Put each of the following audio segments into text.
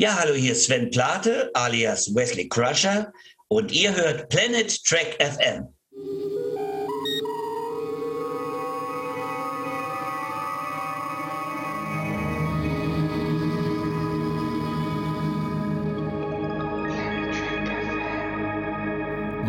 Ja, hallo, hier ist Sven Plate alias Wesley Crusher und ihr hört Planet Track FM.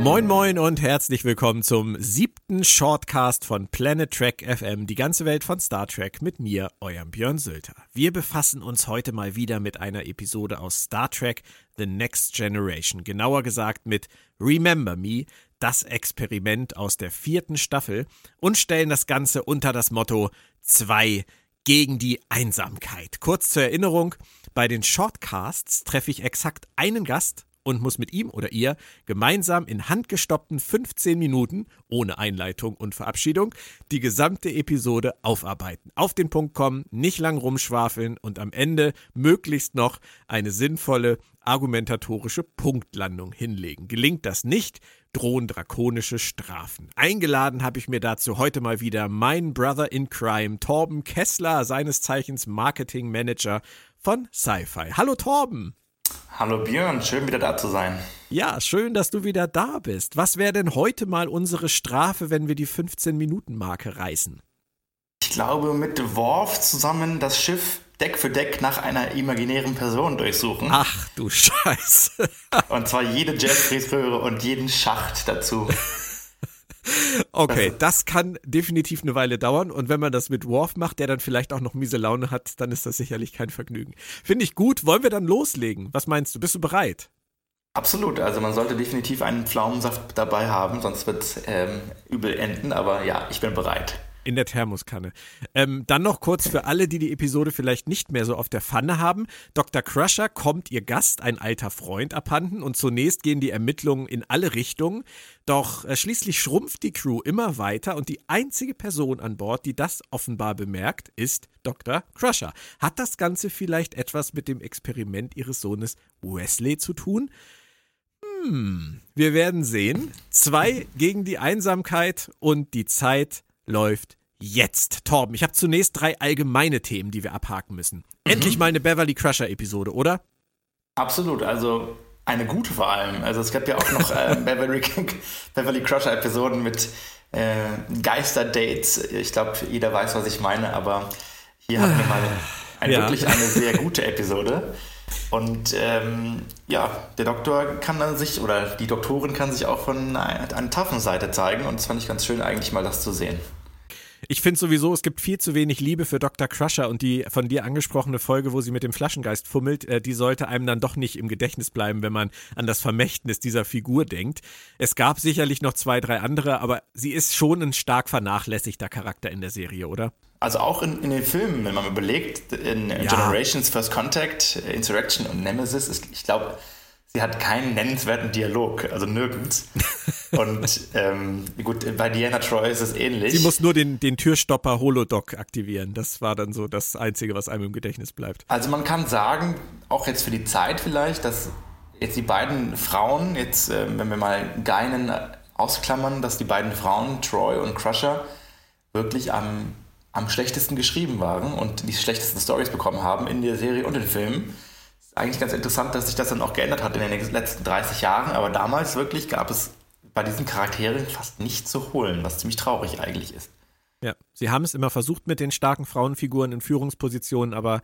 Moin moin und herzlich willkommen zum siebten Shortcast von Planet Trek FM, die ganze Welt von Star Trek mit mir, eurem Björn Sülter. Wir befassen uns heute mal wieder mit einer Episode aus Star Trek The Next Generation, genauer gesagt mit Remember Me, das Experiment aus der vierten Staffel und stellen das Ganze unter das Motto 2 gegen die Einsamkeit. Kurz zur Erinnerung, bei den Shortcasts treffe ich exakt einen Gast und muss mit ihm oder ihr gemeinsam in handgestoppten 15 Minuten ohne Einleitung und Verabschiedung die gesamte Episode aufarbeiten. Auf den Punkt kommen, nicht lang rumschwafeln und am Ende möglichst noch eine sinnvolle argumentatorische Punktlandung hinlegen. Gelingt das nicht, drohen drakonische Strafen. Eingeladen habe ich mir dazu heute mal wieder mein Brother in Crime, Torben Kessler, seines Zeichens Marketing Manager von Sci-Fi. Hallo Torben! Hallo Björn, schön wieder da zu sein. Ja, schön, dass du wieder da bist. Was wäre denn heute mal unsere Strafe, wenn wir die 15-Minuten-Marke reißen? Ich glaube, mit Worf zusammen das Schiff Deck für Deck nach einer imaginären Person durchsuchen. Ach du Scheiße. und zwar jede Jeffreys-Röhre und jeden Schacht dazu. Okay, das kann definitiv eine Weile dauern. Und wenn man das mit Worf macht, der dann vielleicht auch noch miese Laune hat, dann ist das sicherlich kein Vergnügen. Finde ich gut. Wollen wir dann loslegen? Was meinst du? Bist du bereit? Absolut. Also man sollte definitiv einen Pflaumensaft dabei haben, sonst wird es ähm, übel enden. Aber ja, ich bin bereit. In der Thermoskanne. Ähm, dann noch kurz für alle, die die Episode vielleicht nicht mehr so auf der Pfanne haben. Dr. Crusher kommt ihr Gast, ein alter Freund, abhanden und zunächst gehen die Ermittlungen in alle Richtungen. Doch äh, schließlich schrumpft die Crew immer weiter und die einzige Person an Bord, die das offenbar bemerkt, ist Dr. Crusher. Hat das Ganze vielleicht etwas mit dem Experiment ihres Sohnes Wesley zu tun? Hm, wir werden sehen. Zwei gegen die Einsamkeit und die Zeit läuft jetzt. Torben, ich habe zunächst drei allgemeine Themen, die wir abhaken müssen. Mhm. Endlich mal eine Beverly Crusher Episode, oder? Absolut, also eine gute vor allem. Also es gab ja auch noch äh, Beverly, Beverly Crusher Episoden mit äh, Geisterdates. Ich glaube, jeder weiß, was ich meine, aber hier hatten wir mal ein, ja. wirklich eine sehr gute Episode. Und ähm, ja, der Doktor kann dann sich, oder die Doktorin kann sich auch von einer, einer taffen Seite zeigen. Und das fand ich ganz schön, eigentlich mal das zu sehen. Ich finde sowieso, es gibt viel zu wenig Liebe für Dr. Crusher und die von dir angesprochene Folge, wo sie mit dem Flaschengeist fummelt, äh, die sollte einem dann doch nicht im Gedächtnis bleiben, wenn man an das Vermächtnis dieser Figur denkt. Es gab sicherlich noch zwei, drei andere, aber sie ist schon ein stark vernachlässigter Charakter in der Serie, oder? Also auch in, in den Filmen, wenn man überlegt, in, ja. Generations, First Contact, Insurrection und Nemesis, ist, ich glaube, sie hat keinen nennenswerten Dialog, also nirgends. Und ähm, gut, bei Diana Troy ist es ähnlich. Sie muss nur den, den Türstopper Holodoc aktivieren. Das war dann so das Einzige, was einem im Gedächtnis bleibt. Also man kann sagen, auch jetzt für die Zeit vielleicht, dass jetzt die beiden Frauen, jetzt äh, wenn wir mal Geinen ausklammern, dass die beiden Frauen, Troy und Crusher, wirklich am, am schlechtesten geschrieben waren und die schlechtesten Stories bekommen haben in der Serie und den Filmen eigentlich ganz interessant, dass sich das dann auch geändert hat in den letzten 30 Jahren, aber damals wirklich gab es bei diesen Charakteren fast nichts zu holen, was ziemlich traurig eigentlich ist. Ja, sie haben es immer versucht mit den starken Frauenfiguren in Führungspositionen, aber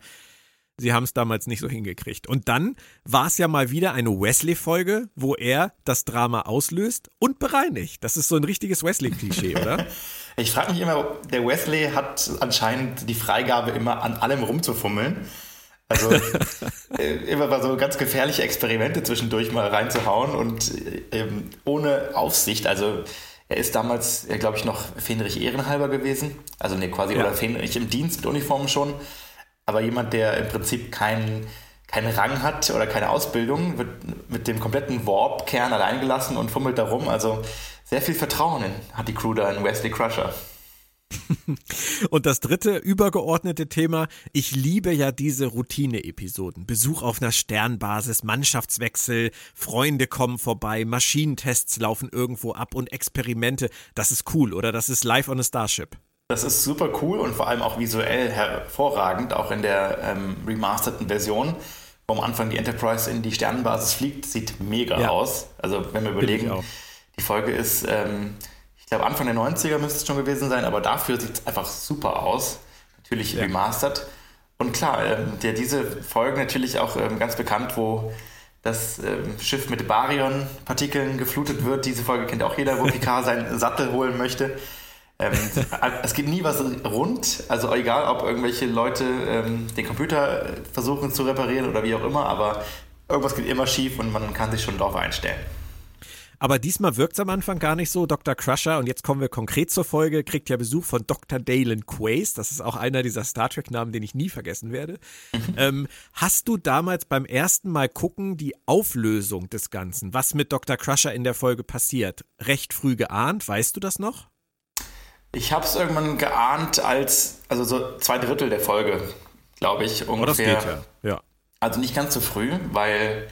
sie haben es damals nicht so hingekriegt. Und dann war es ja mal wieder eine Wesley-Folge, wo er das Drama auslöst und bereinigt. Das ist so ein richtiges Wesley-Klischee, oder? ich frage mich immer, der Wesley hat anscheinend die Freigabe, immer an allem rumzufummeln. Also äh, immer mal so ganz gefährliche Experimente zwischendurch mal reinzuhauen und ähm, ohne Aufsicht. Also er ist damals, glaube ich, noch Fähnrich Ehrenhalber gewesen. Also ne, quasi, ja. oder Fähnrich im Dienst mit Uniform schon. Aber jemand, der im Prinzip keinen keinen Rang hat oder keine Ausbildung, wird mit dem kompletten Warp-Kern allein gelassen und fummelt da rum. Also sehr viel Vertrauen hat die Crew da in Wesley Crusher. Und das dritte übergeordnete Thema, ich liebe ja diese Routine-Episoden. Besuch auf einer Sternbasis, Mannschaftswechsel, Freunde kommen vorbei, Maschinentests laufen irgendwo ab und Experimente. Das ist cool, oder? Das ist live on a Starship. Das ist super cool und vor allem auch visuell hervorragend, auch in der ähm, remasterten Version, wo am Anfang die Enterprise in die Sternenbasis fliegt, sieht mega Ja. aus. Also wenn wir überlegen, die Folge ist, ähm, ich glaube Anfang der 90er müsste es schon gewesen sein, aber dafür sieht es einfach super aus. Natürlich Ja. remastered. Und klar, ähm, der, diese Folge natürlich auch ähm, ganz bekannt, wo das ähm, Schiff mit Baryon-Partikeln geflutet wird. Diese Folge kennt auch jeder, wo Picard seinen Sattel holen möchte. Ähm, es geht nie was rund, also egal, ob irgendwelche Leute ähm, den Computer versuchen zu reparieren oder wie auch immer, aber irgendwas geht immer schief und man kann sich schon darauf einstellen. Aber diesmal wirkt es am Anfang gar nicht so. Dr. Crusher, und jetzt kommen wir konkret zur Folge, kriegt ja Besuch von Dr. Dalen Quays. Das ist auch einer dieser Star Trek-Namen, den ich nie vergessen werde. ähm, hast du damals beim ersten Mal gucken die Auflösung des Ganzen, was mit Dr. Crusher in der Folge passiert, recht früh geahnt? Weißt du das noch? Ich habe es irgendwann geahnt als, also so zwei Drittel der Folge, glaube ich, Oh, das ungefähr. geht ja. Ja. Also nicht ganz so früh, weil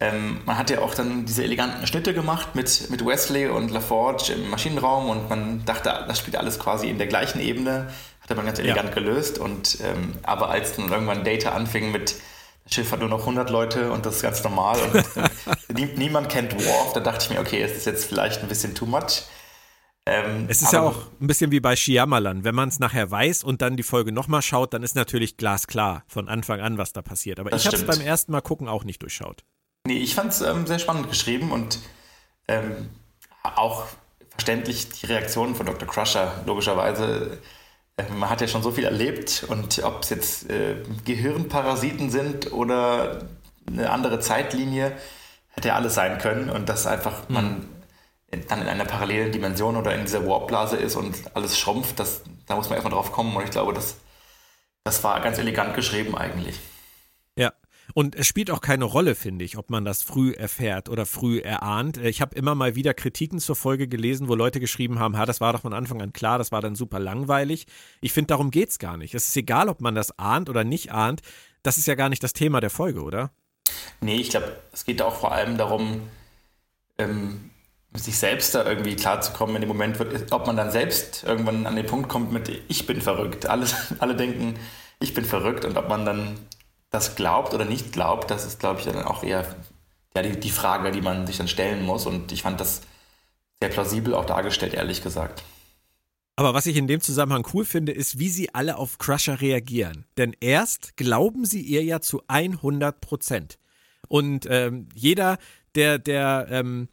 ähm, man hat ja auch dann diese eleganten Schnitte gemacht mit, mit Wesley und LaForge im Maschinenraum und man dachte, das spielt alles quasi in der gleichen Ebene. Hatte man ganz elegant gelöst. Und, ähm, aber als dann irgendwann Data anfing mit, das Schiff hat nur noch 100 Leute und das ist ganz normal und nie, niemand kennt Worf, da dachte ich mir, okay, es ist jetzt vielleicht ein bisschen too much. Ähm, Es ist ja auch ein bisschen wie bei Shyamalan. Wenn man es nachher weiß und dann die Folge nochmal schaut, dann ist natürlich glasklar von Anfang an, was da passiert. Aber ich habe es beim ersten Mal gucken auch nicht durchschaut. Nee, ich fand es ähm, sehr spannend geschrieben und ähm, auch verständlich die Reaktionen von Dr. Crusher, logischerweise. Äh, man hat ja schon so viel erlebt und ob es jetzt äh, Gehirnparasiten sind oder eine andere Zeitlinie, hätte ja alles sein können und dass einfach man dann in einer parallelen Dimension oder in dieser Warpblase ist und alles schrumpft, das, da muss man erstmal drauf kommen und ich glaube, das, das war ganz elegant geschrieben eigentlich. Und es spielt auch keine Rolle, finde ich, ob man das früh erfährt oder früh erahnt. Äh, Ich habe immer mal wieder Kritiken zur Folge gelesen, wo Leute geschrieben haben, ha, das war doch von Anfang an klar, das war dann super langweilig. Ich finde, darum geht's gar nicht. Es ist egal, ob man das ahnt oder nicht ahnt. Das ist ja gar nicht das Thema der Folge, oder? Nee, ich glaube, es geht auch vor allem darum, ähm, sich selbst da irgendwie klarzukommen in dem Moment, ob man dann selbst irgendwann an den Punkt kommt mit ich bin verrückt. Alle, alle denken, ich bin verrückt und ob man dann das glaubt oder nicht glaubt, das ist, glaube ich, dann auch eher ja, die, die Frage, die man sich dann stellen muss. Und ich fand das sehr plausibel auch dargestellt, ehrlich gesagt. Aber was ich in dem Zusammenhang cool finde, ist, wie sie alle auf Crusher reagieren. Denn erst glauben sie ihr ja zu 100 Prozent. Und ähm, jeder, der, der, ähm,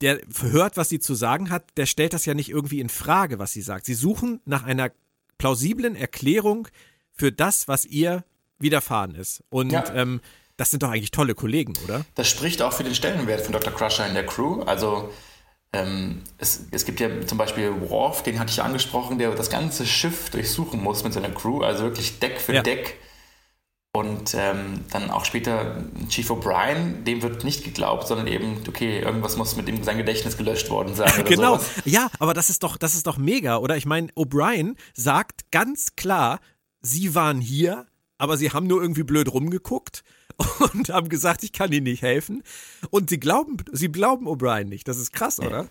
der hört, was sie zu sagen hat, der stellt das ja nicht irgendwie in Frage, was sie sagt. Sie suchen nach einer plausiblen Erklärung für das, was ihr widerfahren ist. Und Ja. ähm, das sind doch eigentlich tolle Kollegen, oder? Das spricht auch für den Stellenwert von Dr. Crusher in der Crew. Also ähm, es, es gibt ja zum Beispiel Worf, den hatte ich ja angesprochen, der das ganze Schiff durchsuchen muss mit seiner Crew, also wirklich Deck für Ja. Deck. Und ähm, dann auch später Chief O'Brien, dem wird nicht geglaubt, sondern eben, okay, irgendwas muss mit dem sein Gedächtnis gelöscht worden sein. Oder genau. Sowas. Ja, aber das ist doch, das ist doch mega, oder? Ich meine, O'Brien sagt ganz klar, sie waren hier, aber sie haben nur irgendwie blöd rumgeguckt und haben gesagt, ich kann ihnen nicht helfen. Und sie glauben, sie glauben O'Brien nicht. Das ist krass, oder?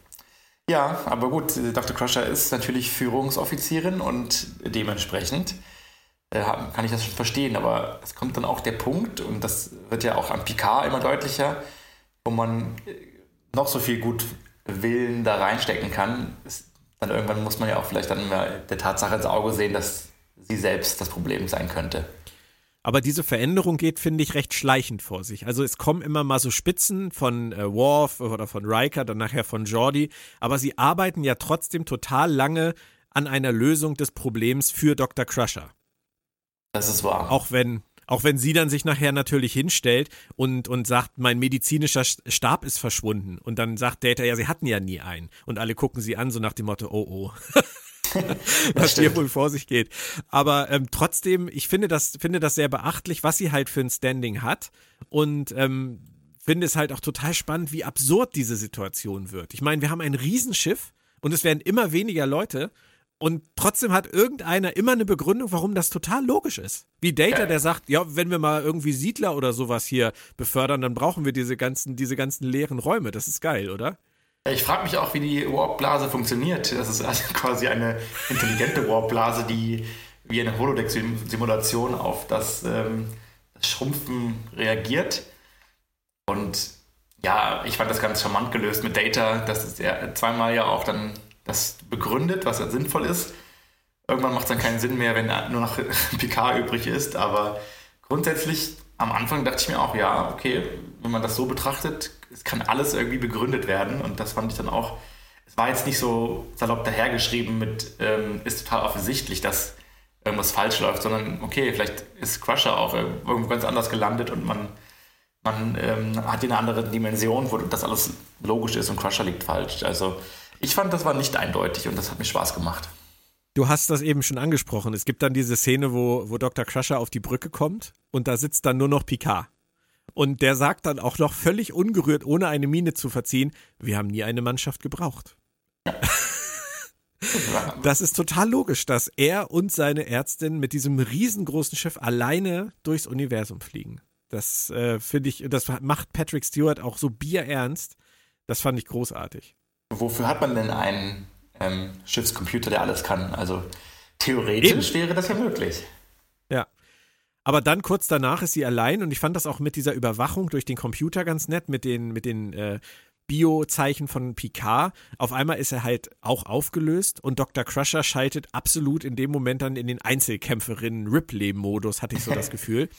Ja, aber gut, Dr. Crusher ist natürlich Führungsoffizierin und dementsprechend äh, kann ich das schon verstehen. Aber es kommt dann auch der Punkt, und das wird ja auch am Picard immer deutlicher, wo man äh, noch so viel gut Willen da reinstecken kann. Ist, dann irgendwann muss man ja auch vielleicht dann mal der Tatsache ins Auge sehen, dass sie selbst das Problem sein könnte. Aber diese Veränderung geht, finde ich, recht schleichend vor sich. Also es kommen immer mal so Spitzen von äh, Worf oder von Riker, dann nachher von Jordi, aber sie arbeiten ja trotzdem total lange an einer Lösung des Problems für Dr. Crusher. Das ist wahr. Auch wenn, auch wenn sie dann sich nachher natürlich hinstellt und, und sagt, mein medizinischer Stab ist verschwunden. Und dann sagt Data, ja, sie hatten ja nie einen. Und alle gucken sie an, so nach dem Motto, oh oh. was hier wohl vor sich geht. Aber ähm, trotzdem, ich finde das, finde das sehr beachtlich, was sie halt für ein Standing hat. Und ähm, finde es halt auch total spannend, wie absurd diese Situation wird. Ich meine, wir haben ein Riesenschiff und es werden immer weniger Leute. Und trotzdem hat irgendeiner immer eine Begründung, warum das total logisch ist. Wie Data, der sagt, ja, wenn wir mal irgendwie Siedler oder sowas hier befördern, dann brauchen wir diese ganzen, diese ganzen leeren Räume. Das ist geil, oder? Ich frage mich auch, wie die Warp-Blase funktioniert. Das ist also quasi eine intelligente Warp-Blase, die wie eine Holodeck-Simulation auf das, ähm, Schrumpfen reagiert. Und ja, ich fand das ganz charmant gelöst mit Data. Das ist ja zweimal ja auch dann das begründet, was ja sinnvoll ist. Irgendwann macht es dann keinen Sinn mehr, wenn nur noch Picard übrig ist. Aber grundsätzlich am Anfang dachte ich mir auch, ja, okay, wenn man das so betrachtet, es kann alles irgendwie begründet werden. Und das fand ich dann auch, es war jetzt nicht so salopp dahergeschrieben mit, ähm, ist total offensichtlich, dass irgendwas falsch läuft, sondern okay, vielleicht ist Crusher auch irgendwo ganz anders gelandet und man, man ähm, hat hier eine andere Dimension, wo das alles logisch ist und Crusher liegt falsch. Also ich fand, das war nicht eindeutig und das hat mir Spaß gemacht. Du hast das eben schon angesprochen. Es gibt dann diese Szene, wo, wo Dr. Crusher auf die Brücke kommt und da sitzt dann nur noch Picard. Und der sagt dann auch noch völlig ungerührt, ohne eine Miene zu verziehen, wir haben nie eine Mannschaft gebraucht. Das ist total logisch, dass er und seine Ärztin mit diesem riesengroßen Schiff alleine durchs Universum fliegen. Das äh, finde ich, das macht Patrick Stewart auch so bierernst. Das fand ich großartig. Wofür hat man denn einen ähm, Schiffscomputer, der alles kann? Also theoretisch Eben. wäre das ja möglich. Ja. Aber dann kurz danach ist sie allein und ich fand das auch mit dieser Überwachung durch den Computer ganz nett, mit den, mit den äh, Bio-Zeichen von Picard. Auf einmal ist er halt auch aufgelöst und Dr. Crusher schaltet absolut in dem Moment dann in den Einzelkämpferinnen-Ripley-Modus, hatte ich so das Gefühl.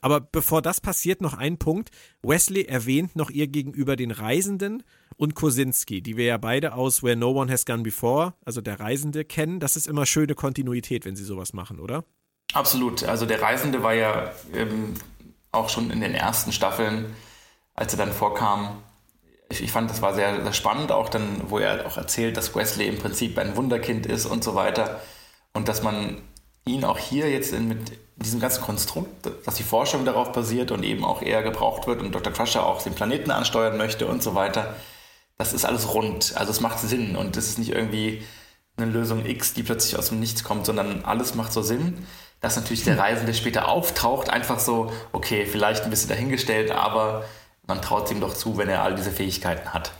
Aber bevor das passiert, noch ein Punkt. Wesley erwähnt noch ihr gegenüber den Reisenden und Kosinski, die wir ja beide aus Where No One Has Gone Before, also der Reisende, kennen. Das ist immer schöne Kontinuität, wenn sie sowas machen, oder? Absolut. Also der Reisende war ja ähm, auch schon in den ersten Staffeln, als er dann vorkam, ich, ich, fand, das war sehr, sehr spannend, auch dann, wo er auch erzählt, dass Wesley im Prinzip ein Wunderkind ist und so weiter. Und dass man ihn auch hier jetzt in, mit diesem ganzen Konstrukt, dass die Forschung darauf basiert und eben auch eher gebraucht wird und Dr. Crusher auch den Planeten ansteuern möchte und so weiter, das ist alles rund. Also es macht Sinn und es ist nicht irgendwie eine Lösung X, die plötzlich aus dem Nichts kommt, sondern alles macht so Sinn. Dass natürlich der Reisende später auftaucht, einfach so, okay, vielleicht ein bisschen dahingestellt, aber man traut ihm doch zu, wenn er all diese Fähigkeiten hat.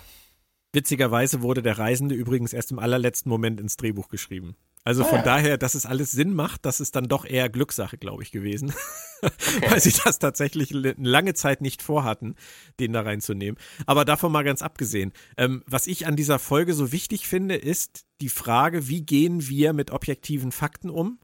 Witzigerweise wurde der Reisende übrigens erst im allerletzten Moment ins Drehbuch geschrieben. Also von ah, ja. daher, dass es alles Sinn macht, das ist dann doch eher Glückssache, glaube ich, gewesen. Okay. Weil sie das tatsächlich lange Zeit nicht vorhatten, den da reinzunehmen. Aber davon mal ganz abgesehen. Ähm, was ich an dieser Folge so wichtig finde, ist die Frage, wie gehen wir mit objektiven Fakten um?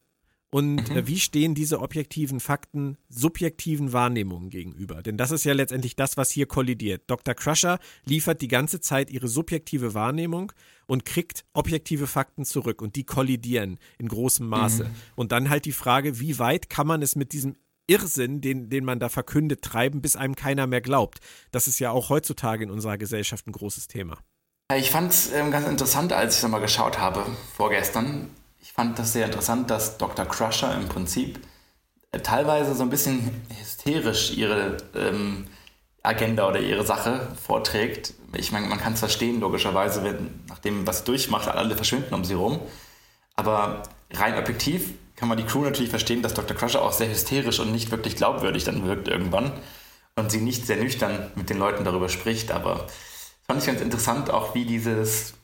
Und mhm. Äh, wie stehen diese objektiven Fakten subjektiven Wahrnehmungen gegenüber? Denn das ist ja letztendlich das, was hier kollidiert. Dr. Crusher liefert die ganze Zeit ihre subjektive Wahrnehmung und kriegt objektive Fakten zurück und die kollidieren in großem Maße. Mhm. Und dann halt die Frage, wie weit kann man es mit diesem Irrsinn, den, den man da verkündet, treiben, bis einem keiner mehr glaubt. Das ist ja auch heutzutage in unserer Gesellschaft ein großes Thema. Ich fand es ähm, ganz interessant, als ich es mal geschaut habe, vorgestern ich fand das sehr interessant, dass Dr. Crusher im Prinzip äh, teilweise so ein bisschen hysterisch ihre ähm, Agenda oder ihre Sache vorträgt. Ich meine, man kann es verstehen, logischerweise, wenn, nachdem was durchmacht, alle verschwinden um sie rum. Aber rein objektiv kann man die Crew natürlich verstehen, dass Dr. Crusher auch sehr hysterisch und nicht wirklich glaubwürdig dann wirkt irgendwann und sie nicht sehr nüchtern mit den Leuten darüber spricht. Aber fand ich ganz interessant, auch wie dieses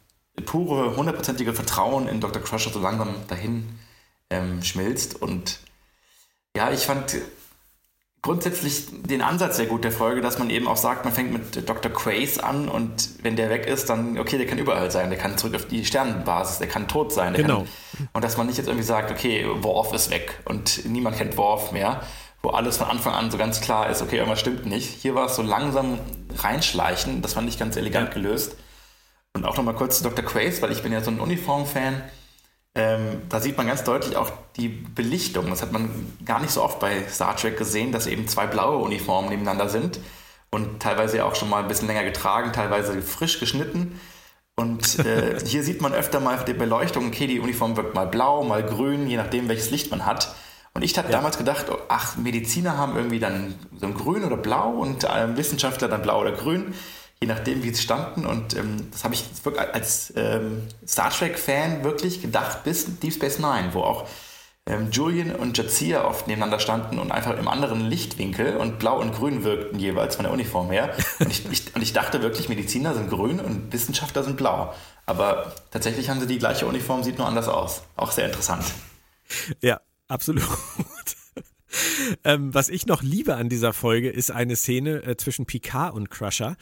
pure, hundertprozentige Vertrauen in Dr. Crusher so langsam dahin ähm, schmilzt. Und ja, ich fand grundsätzlich den Ansatz sehr gut der Folge, dass man eben auch sagt, man fängt mit Dr. Quace an und wenn der weg ist, dann, okay, der kann überall sein, der kann zurück auf die Sternenbasis, der kann tot sein. Genau. Kann, und dass man nicht jetzt irgendwie sagt, okay, Worf ist weg und niemand kennt Worf mehr, wo alles von Anfang an so ganz klar ist, okay, irgendwas stimmt nicht. Hier war es so langsam reinschleichen, das fand ich ganz elegant ja. gelöst. Und auch nochmal kurz zu Dr. Quace, weil ich bin ja so ein Uniform-Fan. Ähm, da sieht man ganz deutlich auch die Belichtung. Das hat man gar nicht so oft bei Star Trek gesehen, dass eben zwei blaue Uniformen nebeneinander sind und teilweise auch schon mal ein bisschen länger getragen, teilweise frisch geschnitten. Und äh, hier sieht man öfter mal die Beleuchtung, okay, die Uniform wirkt mal blau, mal grün, je nachdem, welches Licht man hat. Und ich habe ja. damals gedacht, oh, ach, Mediziner haben irgendwie dann so ein Grün oder Blau und äh, Wissenschaftler dann Blau oder Grün je nachdem, wie sie standen. Und ähm, das habe ich als ähm, Star Trek-Fan wirklich gedacht bis Deep Space Nine, wo auch ähm, Julian und Jadzia oft nebeneinander standen und einfach im anderen Lichtwinkel und blau und grün wirkten jeweils von der Uniform her. Und ich, ich, und ich dachte wirklich, Mediziner sind grün und Wissenschaftler sind blau. Aber tatsächlich haben sie die gleiche Uniform, sieht nur anders aus. Auch sehr interessant. Ja, absolut. Ähm, was ich noch liebe an dieser Folge, ist eine Szene äh, zwischen Picard und Crusher,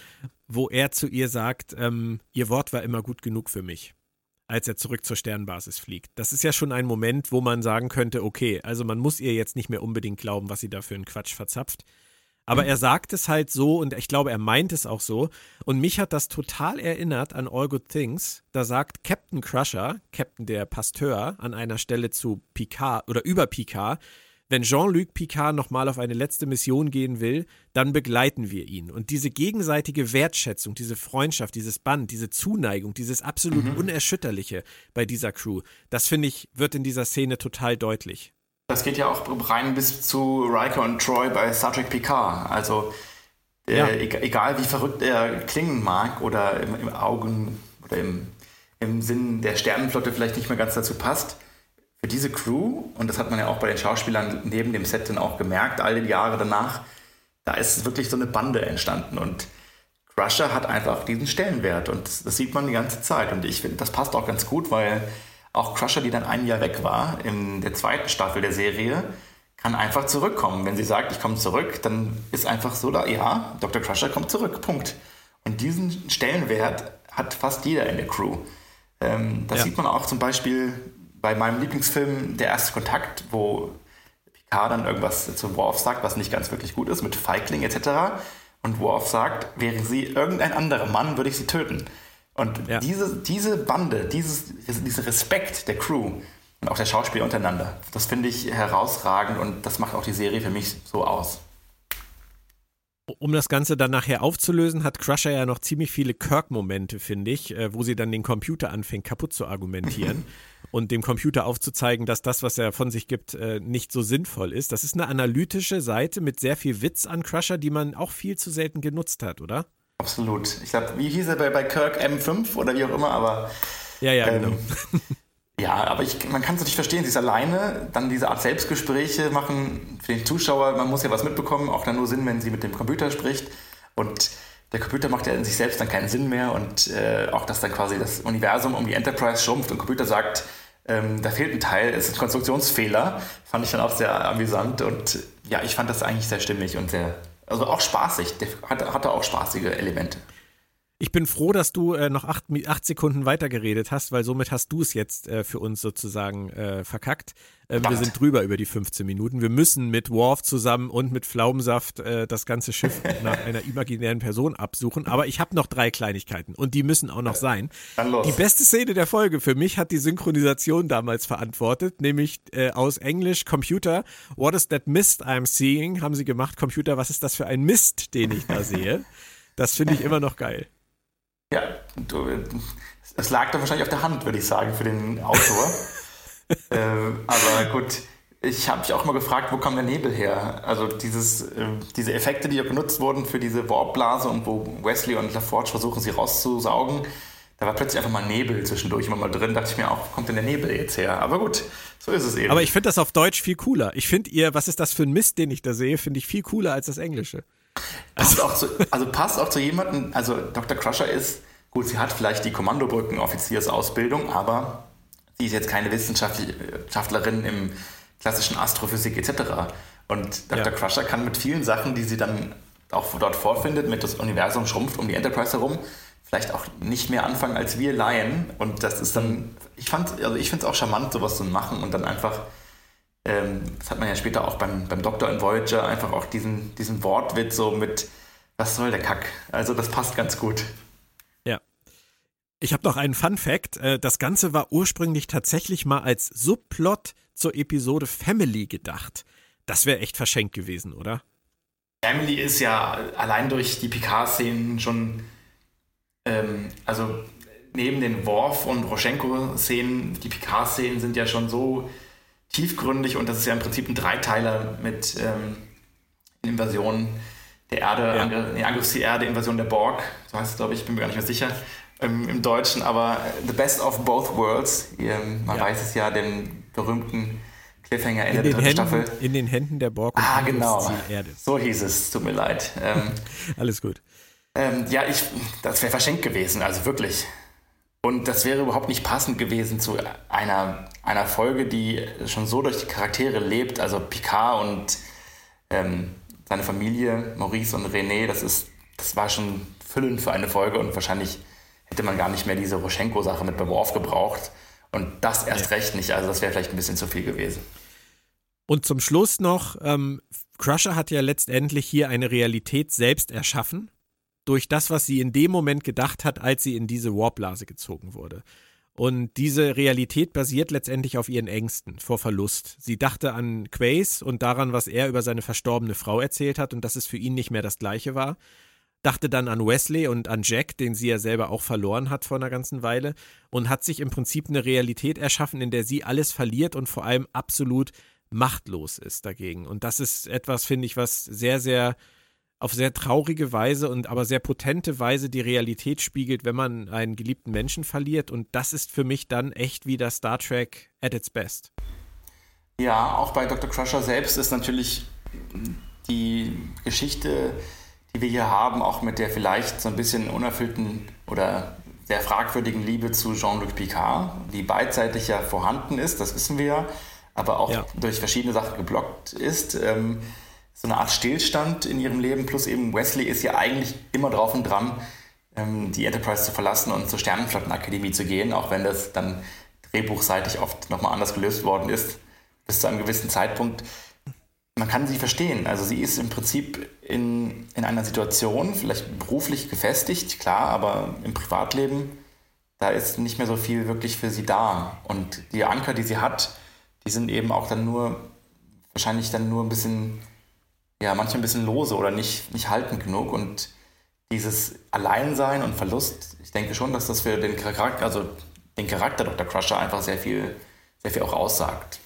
wo er zu ihr sagt, ähm, ihr Wort war immer gut genug für mich als er zurück zur Sternbasis fliegt. Das ist ja schon ein Moment, wo man sagen könnte, okay, also man muss ihr jetzt nicht mehr unbedingt glauben, was sie da für einen Quatsch verzapft. Aber er sagt es halt so und ich glaube, er meint es auch so. Und mich hat das total erinnert an All Good Things. Da sagt Captain Crusher, Captain der Pasteur, an einer Stelle zu Picard oder über Picard, wenn Jean-Luc Picard nochmal auf eine letzte Mission gehen will, dann begleiten wir ihn. Und diese gegenseitige Wertschätzung, diese Freundschaft, dieses Band, diese Zuneigung, dieses absolut mhm. Unerschütterliche bei dieser Crew, das finde ich, wird in dieser Szene total deutlich. Das geht ja auch rein bis zu Riker und Troy bei Star Trek Picard. Also äh, ja. egal wie verrückt er klingen mag oder im, im Augen oder im, im Sinn der Sternenflotte vielleicht nicht mehr ganz dazu passt, für diese Crew, und das hat man ja auch bei den Schauspielern neben dem Set dann auch gemerkt, all die Jahre danach, da ist wirklich so eine Bande entstanden und Crusher hat einfach diesen Stellenwert und das, das sieht man die ganze Zeit und ich finde, das passt auch ganz gut, weil auch Crusher, die dann ein Jahr weg war, in der zweiten Staffel der Serie, kann einfach zurückkommen. Wenn sie sagt, ich komme zurück, dann ist einfach so da, ja, Dr. Crusher kommt zurück, Punkt. Und diesen Stellenwert hat fast jeder in der Crew. Ähm, das ja. sieht man auch zum Beispiel bei meinem Lieblingsfilm Der erste Kontakt, wo Picard dann irgendwas zu Worf sagt, was nicht ganz wirklich gut ist, mit Feigling etc. Und Worf sagt, wäre sie irgendein anderer Mann, würde ich sie töten. Und ja. diese, diese Bande, dieses, dieser Respekt der Crew und auch der Schauspieler untereinander, das finde ich herausragend und das macht auch die Serie für mich so aus. Um das Ganze dann nachher aufzulösen, hat Crusher ja noch ziemlich viele Kirk-Momente, finde ich, äh, wo sie dann den Computer anfängt kaputt zu argumentieren. und dem Computer aufzuzeigen, dass das, was er von sich gibt, äh, nicht so sinnvoll ist. Das ist eine analytische Seite mit sehr viel Witz an Crusher, die man auch viel zu selten genutzt hat, oder? Absolut. Ich glaube, wie hieß er bei, bei Kirk M5 oder wie auch immer, aber. Ja, ja, ähm, genau. Ja, aber ich, man kann es nicht verstehen. Sie ist alleine, dann diese Art Selbstgespräche machen für den Zuschauer. Man muss ja was mitbekommen, auch dann nur Sinn, wenn sie mit dem Computer spricht. Und der Computer macht ja in sich selbst dann keinen Sinn mehr. Und äh, auch, dass dann quasi das Universum um die Enterprise schrumpft und der Computer sagt, ähm, da fehlt ein Teil, es ist ein Konstruktionsfehler. Fand ich dann auch sehr amüsant und ja, ich fand das eigentlich sehr stimmig und sehr, also auch spaßig. Der hatte, hatte auch spaßige Elemente. Ich bin froh, dass du äh, noch acht, acht Sekunden weitergeredet hast, weil somit hast du es jetzt äh, für uns sozusagen äh, verkackt. Äh, wir sind drüber über die 15 Minuten. Wir müssen mit Worf zusammen und mit Pflaumensaft äh, das ganze Schiff nach einer imaginären Person absuchen. Aber ich habe noch drei Kleinigkeiten und die müssen auch noch sein. Dann los. Die beste Szene der Folge für mich hat die Synchronisation damals verantwortet, nämlich äh, aus Englisch Computer. What is that mist I'm seeing? Haben sie gemacht. Computer, was ist das für ein Mist, den ich da sehe? Das finde ich immer noch geil. Ja, du, es lag da wahrscheinlich auf der Hand, würde ich sagen, für den Autor. äh, aber gut, ich habe mich auch mal gefragt, wo kam der Nebel her? Also dieses, äh, diese Effekte, die ja benutzt wurden für diese Warpblase und wo Wesley und LaForge versuchen, sie rauszusaugen, da war plötzlich einfach mal Nebel zwischendurch immer mal drin. Da dachte ich mir auch, wo kommt denn der Nebel jetzt her? Aber gut, so ist es eben. Aber ich finde das auf Deutsch viel cooler. Ich finde ihr, was ist das für ein Mist, den ich da sehe, finde ich viel cooler als das Englische. Passt auch zu, also passt auch zu jemandem, also Dr. Crusher ist, gut, sie hat vielleicht die Kommandobrücken-Offiziersausbildung, aber sie ist jetzt keine Wissenschaftlerin im klassischen Astrophysik etc. Und Dr. Ja. Crusher kann mit vielen Sachen, die sie dann auch dort vorfindet, mit das Universum schrumpft um die Enterprise herum, vielleicht auch nicht mehr anfangen als wir Laien. Und das ist dann, ich fand, also ich finde es auch charmant, sowas zu machen und dann einfach das hat man ja später auch beim, beim Doktor in Voyager, einfach auch diesen, diesen Wortwitz so mit, was soll der Kack? Also das passt ganz gut. Ja. Ich habe noch einen Fun Fact. Äh, das Ganze war ursprünglich tatsächlich mal als Subplot zur Episode Family gedacht. Das wäre echt verschenkt gewesen, oder? Family ist ja allein durch die Picard-Szenen schon, ähm, also neben den Worf- und Roschenko-Szenen, die Picard-Szenen sind ja schon so tiefgründig und das ist ja im Prinzip ein Dreiteiler mit ähm, Invasion der Erde, ja. Angr nee, Angriff die Erde, Invasion der Borg, so heißt es glaube ich, bin mir gar nicht mehr sicher ähm, im Deutschen, aber The Best of Both Worlds, ähm, man ja. weiß es ja, den berühmten Cliffhanger Ende der dritten Staffel. In den Händen der Borg und ah, genau. Erde. So hieß es, tut mir leid. Ähm, Alles gut. Ähm, ja, ich, das wäre verschenkt gewesen, also wirklich. Und das wäre überhaupt nicht passend gewesen zu einer, einer Folge, die schon so durch die Charaktere lebt. Also Picard und ähm, seine Familie, Maurice und René, das ist, das war schon füllend für eine Folge und wahrscheinlich hätte man gar nicht mehr diese Roschenko-Sache mit Beworf gebraucht. Und das erst ja. recht nicht. Also das wäre vielleicht ein bisschen zu viel gewesen. Und zum Schluss noch, ähm, Crusher hat ja letztendlich hier eine Realität selbst erschaffen, durch das, was sie in dem Moment gedacht hat, als sie in diese Warblase gezogen wurde. Und diese Realität basiert letztendlich auf ihren Ängsten vor Verlust. Sie dachte an Quace und daran, was er über seine verstorbene Frau erzählt hat und dass es für ihn nicht mehr das gleiche war. Dachte dann an Wesley und an Jack, den sie ja selber auch verloren hat vor einer ganzen Weile und hat sich im Prinzip eine Realität erschaffen, in der sie alles verliert und vor allem absolut machtlos ist dagegen. Und das ist etwas, finde ich, was sehr, sehr auf sehr traurige Weise und aber sehr potente Weise die Realität spiegelt, wenn man einen geliebten Menschen verliert. Und das ist für mich dann echt wieder Star Trek at its best. Ja, auch bei Dr. Crusher selbst ist natürlich die Geschichte, die wir hier haben, auch mit der vielleicht so ein bisschen unerfüllten oder sehr fragwürdigen Liebe zu Jean-Luc Picard, die beidseitig ja vorhanden ist, das wissen wir ja, aber auch ja. durch verschiedene Sachen geblockt ist. Ähm, so eine Art Stillstand in ihrem Leben, plus eben Wesley ist ja eigentlich immer drauf und dran, ähm, die Enterprise zu verlassen und zur Sternenflottenakademie zu gehen, auch wenn das dann drehbuchseitig oft nochmal anders gelöst worden ist, bis zu einem gewissen Zeitpunkt. Man kann sie verstehen. Also sie ist im Prinzip in, in einer Situation, vielleicht beruflich gefestigt, klar, aber im Privatleben, da ist nicht mehr so viel wirklich für sie da. Und die Anker, die sie hat, die sind eben auch dann nur, wahrscheinlich dann nur ein bisschen ja, manchmal ein bisschen lose oder nicht, nicht haltend genug. Und dieses Alleinsein und Verlust, ich denke schon, dass das für den Charakter, also den Charakter Dr. Crusher einfach sehr viel, sehr viel auch aussagt.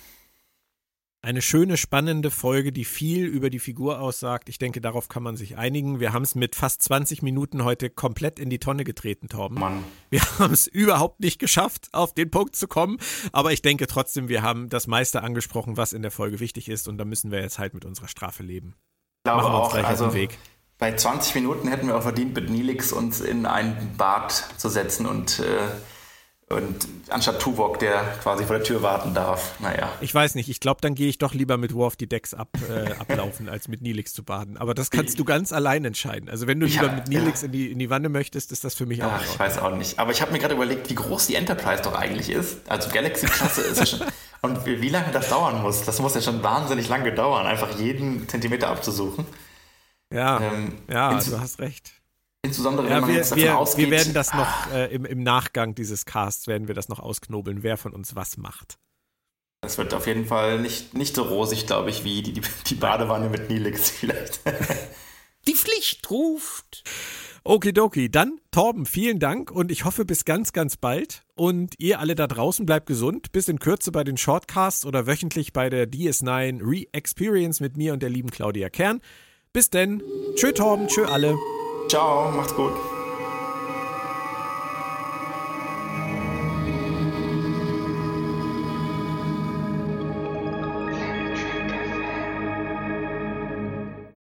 Eine schöne, spannende Folge, die viel über die Figur aussagt. Ich denke, darauf kann man sich einigen. Wir haben es mit fast 20 Minuten heute komplett in die Tonne getreten, Torben. Mann. Wir haben es überhaupt nicht geschafft, auf den Punkt zu kommen. Aber ich denke trotzdem, wir haben das meiste angesprochen, was in der Folge wichtig ist. Und da müssen wir jetzt halt mit unserer Strafe leben. Ich glaube Machen wir uns auch, gleich also auf den Weg. Bei 20 Minuten hätten wir auch verdient, mit Nilix uns in ein Bad zu setzen und äh, und anstatt Tuvok, der quasi vor der Tür warten darf, naja. Ich weiß nicht, ich glaube, dann gehe ich doch lieber mit Worf die Decks ab, äh, ablaufen, als mit Nilix zu baden. Aber das kannst du ganz allein entscheiden. Also wenn du lieber hab, mit Nilix ja. in, die, in die Wanne möchtest, ist das für mich auch. Ach, ich weiß auch nicht. Aber ich habe mir gerade überlegt, wie groß die Enterprise doch eigentlich ist. Also Galaxy-Klasse ist ja schon. Und wie, wie lange das dauern muss, das muss ja schon wahnsinnig lange dauern, einfach jeden Zentimeter abzusuchen. Ja, ähm, ja, du hast recht. Insbesondere, wenn ja, man wir, jetzt davon wir, ausgeht. Wir werden das noch äh, im, im Nachgang dieses Casts werden wir das noch ausknobeln, wer von uns was macht. Das wird auf jeden Fall nicht, nicht so rosig, glaube ich, wie die, die Badewanne mit Nilix vielleicht. die Pflicht ruft. Okidoki, dann Torben, vielen Dank und ich hoffe bis ganz, ganz bald. Und ihr alle da draußen bleibt gesund. Bis in Kürze bei den Shortcasts oder wöchentlich bei der DS9 Re-Experience mit mir und der lieben Claudia Kern. Bis denn. Tschö Torben, tschö alle. Ciao, macht's gut.